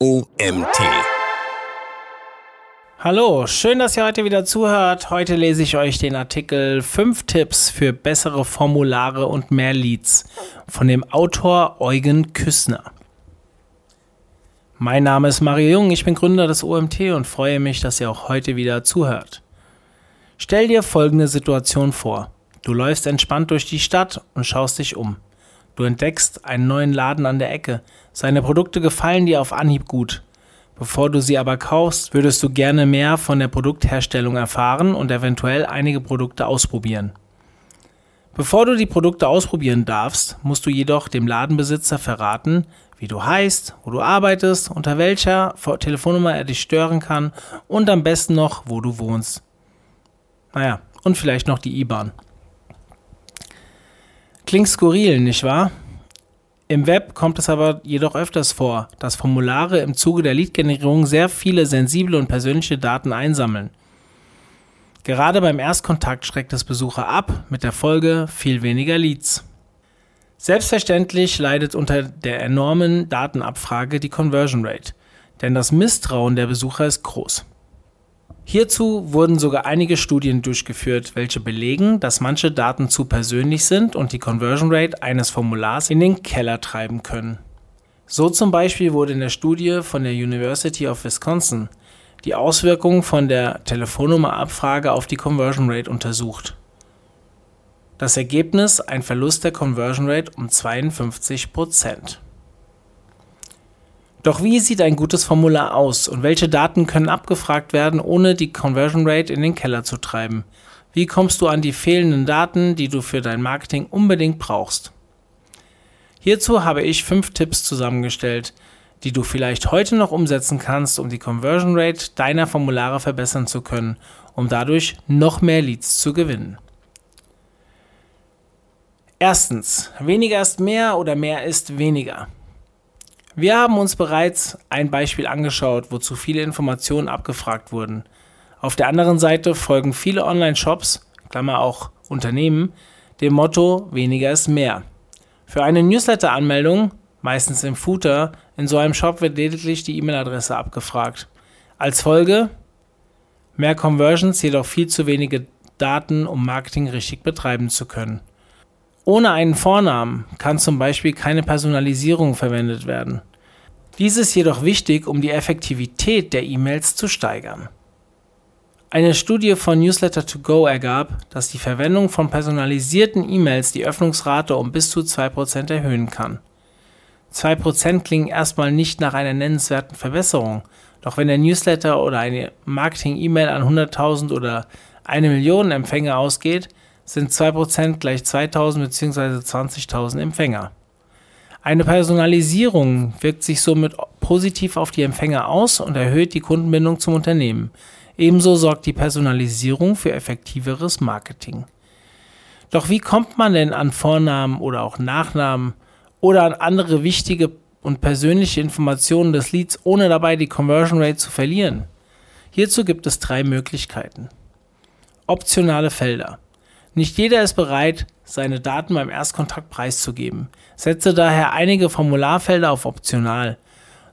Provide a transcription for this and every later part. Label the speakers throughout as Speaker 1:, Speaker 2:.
Speaker 1: OMT.
Speaker 2: Hallo, schön, dass ihr heute wieder zuhört. Heute lese ich euch den Artikel 5 Tipps für bessere Formulare und mehr Leads von dem Autor Eugen Küssner. Mein Name ist Mario Jung, ich bin Gründer des OMT und freue mich, dass ihr auch heute wieder zuhört. Stell dir folgende Situation vor. Du läufst entspannt durch die Stadt und schaust dich um. Du entdeckst einen neuen Laden an der Ecke. Seine Produkte gefallen dir auf Anhieb gut. Bevor du sie aber kaufst, würdest du gerne mehr von der Produktherstellung erfahren und eventuell einige Produkte ausprobieren. Bevor du die Produkte ausprobieren darfst, musst du jedoch dem Ladenbesitzer verraten, wie du heißt, wo du arbeitest, unter welcher Telefonnummer er dich stören kann und am besten noch, wo du wohnst. Naja, und vielleicht noch die IBAN. Klingt skurril, nicht wahr? Im Web kommt es aber jedoch öfters vor, dass Formulare im Zuge der Lead-Generierung sehr viele sensible und persönliche Daten einsammeln. Gerade beim Erstkontakt schreckt es Besucher ab, mit der Folge viel weniger Leads. Selbstverständlich leidet unter der enormen Datenabfrage die Conversion Rate, denn das Misstrauen der Besucher ist groß. Hierzu wurden sogar einige Studien durchgeführt, welche belegen, dass manche Daten zu persönlich sind und die Conversion Rate eines Formulars in den Keller treiben können. So zum Beispiel wurde in der Studie von der University of Wisconsin die Auswirkungen von der Telefonnummernabfrage auf die Conversion Rate untersucht. Das Ergebnis ein Verlust der Conversion Rate um 52 Prozent. Doch wie sieht ein gutes Formular aus und welche Daten können abgefragt werden, ohne die Conversion Rate in den Keller zu treiben? Wie kommst du an die fehlenden Daten, die du für dein Marketing unbedingt brauchst? Hierzu habe ich fünf Tipps zusammengestellt, die du vielleicht heute noch umsetzen kannst, um die Conversion Rate deiner Formulare verbessern zu können, um dadurch noch mehr Leads zu gewinnen. Erstens, weniger ist mehr oder mehr ist weniger. Wir haben uns bereits ein Beispiel angeschaut, wo zu viele Informationen abgefragt wurden. Auf der anderen Seite folgen viele Online-Shops, Klammer auch Unternehmen, dem Motto weniger ist mehr. Für eine Newsletter-Anmeldung, meistens im Footer, in so einem Shop wird lediglich die E-Mail-Adresse abgefragt. Als Folge mehr Conversions, jedoch viel zu wenige Daten, um Marketing richtig betreiben zu können. Ohne einen Vornamen kann zum Beispiel keine Personalisierung verwendet werden. Dies ist jedoch wichtig, um die Effektivität der E-Mails zu steigern. Eine Studie von Newsletter 2 Go ergab, dass die Verwendung von personalisierten E-Mails die Öffnungsrate um bis zu 2% erhöhen kann. 2% klingen erstmal nicht nach einer nennenswerten Verbesserung, doch wenn der Newsletter oder eine Marketing-E-Mail an 100.000 oder eine Million Empfänger ausgeht, sind 2% gleich 2000 bzw. 20.000 Empfänger. Eine Personalisierung wirkt sich somit positiv auf die Empfänger aus und erhöht die Kundenbindung zum Unternehmen. Ebenso sorgt die Personalisierung für effektiveres Marketing. Doch wie kommt man denn an Vornamen oder auch Nachnamen oder an andere wichtige und persönliche Informationen des Leads, ohne dabei die Conversion Rate zu verlieren? Hierzu gibt es drei Möglichkeiten. Optionale Felder. Nicht jeder ist bereit, seine Daten beim Erstkontakt preiszugeben. Setze daher einige Formularfelder auf optional.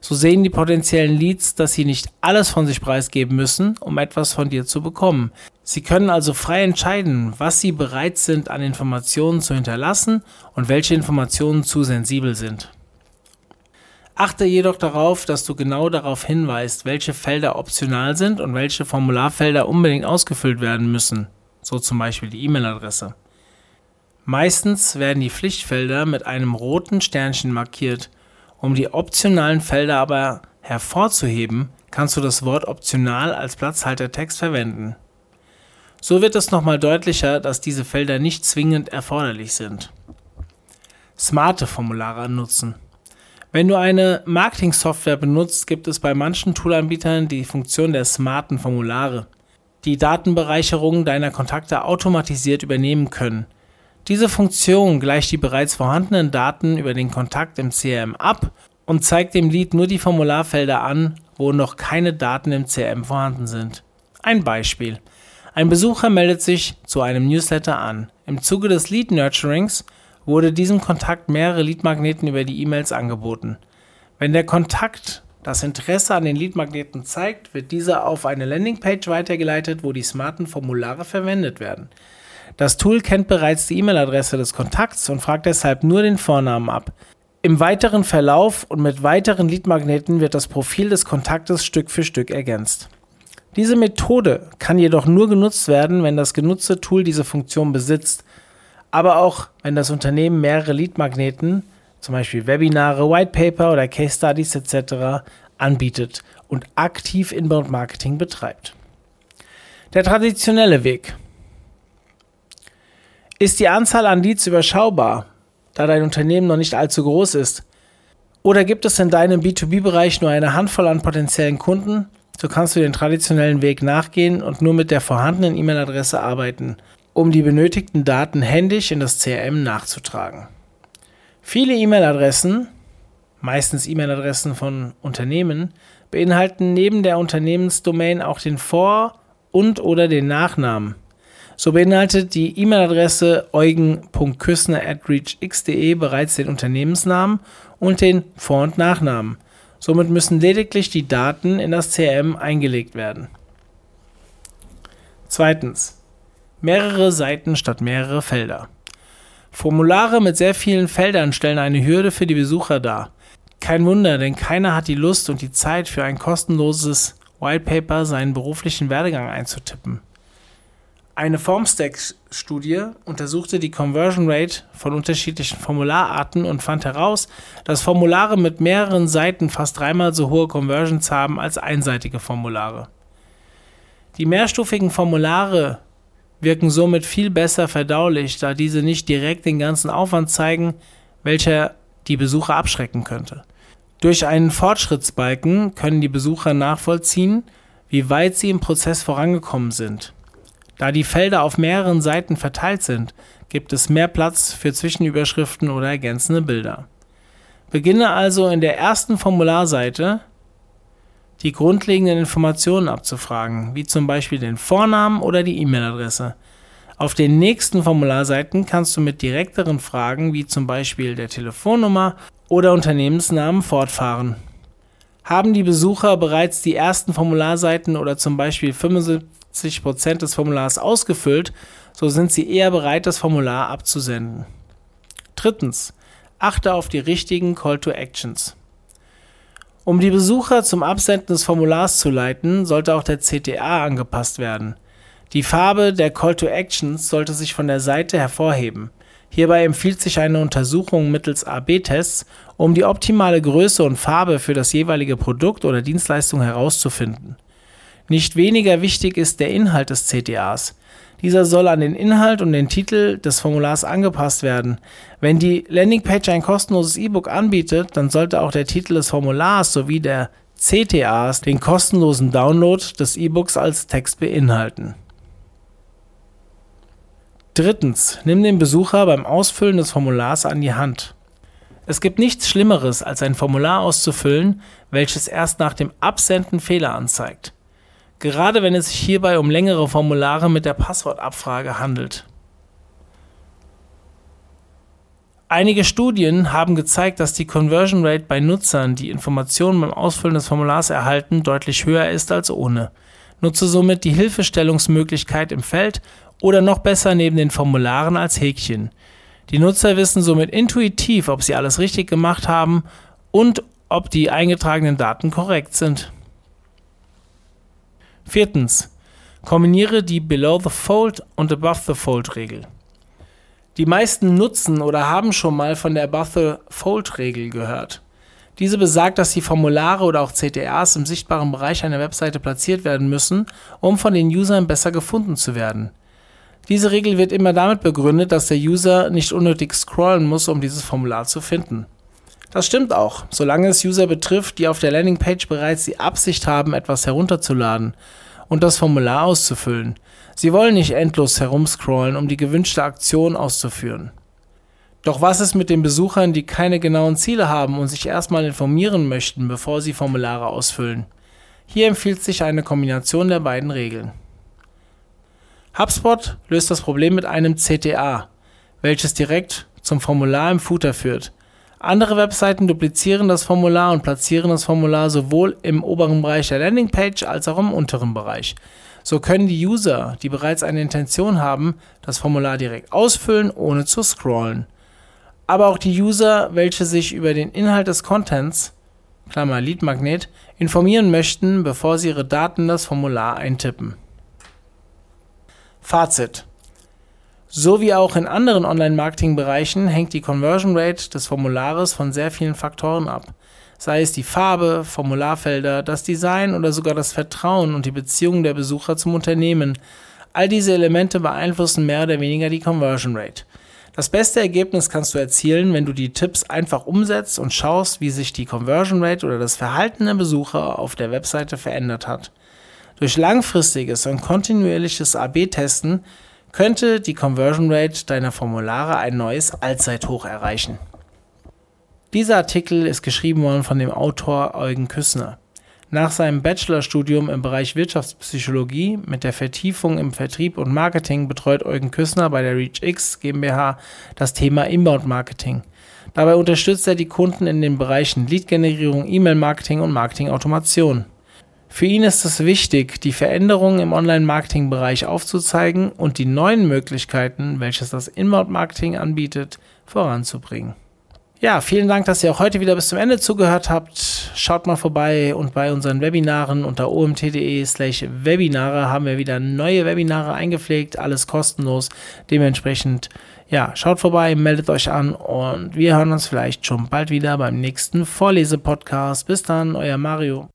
Speaker 2: So sehen die potenziellen Leads, dass sie nicht alles von sich preisgeben müssen, um etwas von dir zu bekommen. Sie können also frei entscheiden, was sie bereit sind an Informationen zu hinterlassen und welche Informationen zu sensibel sind. Achte jedoch darauf, dass du genau darauf hinweist, welche Felder optional sind und welche Formularfelder unbedingt ausgefüllt werden müssen so zum Beispiel die E-Mail-Adresse. Meistens werden die Pflichtfelder mit einem roten Sternchen markiert. Um die optionalen Felder aber hervorzuheben, kannst du das Wort optional als Platzhaltertext verwenden. So wird es nochmal deutlicher, dass diese Felder nicht zwingend erforderlich sind. Smarte Formulare nutzen. Wenn du eine Marketing-Software benutzt, gibt es bei manchen Toolanbietern die Funktion der smarten Formulare die Datenbereicherung deiner Kontakte automatisiert übernehmen können. Diese Funktion gleicht die bereits vorhandenen Daten über den Kontakt im CRM ab und zeigt dem Lead nur die Formularfelder an, wo noch keine Daten im CRM vorhanden sind. Ein Beispiel. Ein Besucher meldet sich zu einem Newsletter an. Im Zuge des Lead Nurturings wurde diesem Kontakt mehrere Leadmagneten über die E-Mails angeboten. Wenn der Kontakt das Interesse an den Leadmagneten zeigt, wird dieser auf eine Landingpage weitergeleitet, wo die smarten Formulare verwendet werden. Das Tool kennt bereits die E-Mail-Adresse des Kontakts und fragt deshalb nur den Vornamen ab. Im weiteren Verlauf und mit weiteren Leadmagneten wird das Profil des Kontaktes Stück für Stück ergänzt. Diese Methode kann jedoch nur genutzt werden, wenn das genutzte Tool diese Funktion besitzt, aber auch wenn das Unternehmen mehrere Leadmagneten, zum Beispiel Webinare, Whitepaper oder Case Studies etc. anbietet und aktiv Inbound Marketing betreibt. Der traditionelle Weg. Ist die Anzahl an Leads überschaubar, da dein Unternehmen noch nicht allzu groß ist? Oder gibt es in deinem B2B-Bereich nur eine Handvoll an potenziellen Kunden? So kannst du den traditionellen Weg nachgehen und nur mit der vorhandenen E-Mail-Adresse arbeiten, um die benötigten Daten händisch in das CRM nachzutragen. Viele E-Mail-Adressen, meistens E-Mail-Adressen von Unternehmen, beinhalten neben der Unternehmensdomain auch den Vor- und oder den Nachnamen. So beinhaltet die E-Mail-Adresse eugen.küssner.reachx.de bereits den Unternehmensnamen und den Vor- und Nachnamen. Somit müssen lediglich die Daten in das CRM eingelegt werden. Zweitens. Mehrere Seiten statt mehrere Felder. Formulare mit sehr vielen Feldern stellen eine Hürde für die Besucher dar. Kein Wunder, denn keiner hat die Lust und die Zeit für ein kostenloses Whitepaper seinen beruflichen Werdegang einzutippen. Eine Formstack-Studie untersuchte die Conversion Rate von unterschiedlichen Formulararten und fand heraus, dass Formulare mit mehreren Seiten fast dreimal so hohe Conversions haben als einseitige Formulare. Die mehrstufigen Formulare wirken somit viel besser verdaulich, da diese nicht direkt den ganzen Aufwand zeigen, welcher die Besucher abschrecken könnte. Durch einen Fortschrittsbalken können die Besucher nachvollziehen, wie weit sie im Prozess vorangekommen sind. Da die Felder auf mehreren Seiten verteilt sind, gibt es mehr Platz für Zwischenüberschriften oder ergänzende Bilder. Beginne also in der ersten Formularseite die grundlegenden Informationen abzufragen, wie zum Beispiel den Vornamen oder die E-Mail-Adresse. Auf den nächsten Formularseiten kannst du mit direkteren Fragen wie zum Beispiel der Telefonnummer oder Unternehmensnamen fortfahren. Haben die Besucher bereits die ersten Formularseiten oder zum Beispiel 75 Prozent des Formulars ausgefüllt, so sind Sie eher bereit, das Formular abzusenden. Drittens. Achte auf die richtigen Call to Actions. Um die Besucher zum Absenden des Formulars zu leiten, sollte auch der CTA angepasst werden. Die Farbe der Call to Actions sollte sich von der Seite hervorheben. Hierbei empfiehlt sich eine Untersuchung mittels AB-Tests, um die optimale Größe und Farbe für das jeweilige Produkt oder Dienstleistung herauszufinden. Nicht weniger wichtig ist der Inhalt des CTAs. Dieser soll an den Inhalt und den Titel des Formulars angepasst werden. Wenn die Landingpage ein kostenloses E-Book anbietet, dann sollte auch der Titel des Formulars sowie der CTAs den kostenlosen Download des E-Books als Text beinhalten. Drittens, nimm den Besucher beim Ausfüllen des Formulars an die Hand. Es gibt nichts Schlimmeres, als ein Formular auszufüllen, welches erst nach dem Absenden Fehler anzeigt gerade wenn es sich hierbei um längere Formulare mit der Passwortabfrage handelt. Einige Studien haben gezeigt, dass die Conversion Rate bei Nutzern, die Informationen beim Ausfüllen des Formulars erhalten, deutlich höher ist als ohne. Nutze somit die Hilfestellungsmöglichkeit im Feld oder noch besser neben den Formularen als Häkchen. Die Nutzer wissen somit intuitiv, ob sie alles richtig gemacht haben und ob die eingetragenen Daten korrekt sind. Viertens. Kombiniere die Below the Fold und Above the Fold Regel. Die meisten nutzen oder haben schon mal von der Above the Fold Regel gehört. Diese besagt, dass die Formulare oder auch CTRs im sichtbaren Bereich einer Webseite platziert werden müssen, um von den Usern besser gefunden zu werden. Diese Regel wird immer damit begründet, dass der User nicht unnötig scrollen muss, um dieses Formular zu finden. Das stimmt auch, solange es User betrifft, die auf der Landingpage bereits die Absicht haben, etwas herunterzuladen und das Formular auszufüllen. Sie wollen nicht endlos herumscrollen, um die gewünschte Aktion auszuführen. Doch was ist mit den Besuchern, die keine genauen Ziele haben und sich erstmal informieren möchten, bevor sie Formulare ausfüllen? Hier empfiehlt sich eine Kombination der beiden Regeln. HubSpot löst das Problem mit einem CTA, welches direkt zum Formular im Footer führt. Andere Webseiten duplizieren das Formular und platzieren das Formular sowohl im oberen Bereich der Landingpage als auch im unteren Bereich. So können die User, die bereits eine Intention haben, das Formular direkt ausfüllen, ohne zu scrollen. Aber auch die User, welche sich über den Inhalt des Contents, Klammer Lead informieren möchten, bevor sie ihre Daten in das Formular eintippen. Fazit so wie auch in anderen Online-Marketing-Bereichen hängt die Conversion Rate des Formulares von sehr vielen Faktoren ab. Sei es die Farbe, Formularfelder, das Design oder sogar das Vertrauen und die Beziehung der Besucher zum Unternehmen. All diese Elemente beeinflussen mehr oder weniger die Conversion Rate. Das beste Ergebnis kannst du erzielen, wenn du die Tipps einfach umsetzt und schaust, wie sich die Conversion Rate oder das Verhalten der Besucher auf der Webseite verändert hat. Durch langfristiges und kontinuierliches AB-Testen könnte die Conversion Rate deiner Formulare ein neues Allzeithoch erreichen. Dieser Artikel ist geschrieben worden von dem Autor Eugen Küssner. Nach seinem Bachelorstudium im Bereich Wirtschaftspsychologie mit der Vertiefung im Vertrieb und Marketing betreut Eugen Küssner bei der ReachX GmbH das Thema Inbound Marketing. Dabei unterstützt er die Kunden in den Bereichen Lead-Generierung, E-Mail-Marketing und Marketing-Automation. Für ihn ist es wichtig, die Veränderungen im Online-Marketing-Bereich aufzuzeigen und die neuen Möglichkeiten, welches das Inbound-Marketing anbietet, voranzubringen. Ja, vielen Dank, dass ihr auch heute wieder bis zum Ende zugehört habt. Schaut mal vorbei und bei unseren Webinaren unter omt.de slash Webinare haben wir wieder neue Webinare eingepflegt, alles kostenlos. Dementsprechend, ja, schaut vorbei, meldet euch an und wir hören uns vielleicht schon bald wieder beim nächsten Vorlesepodcast. Bis dann, euer Mario.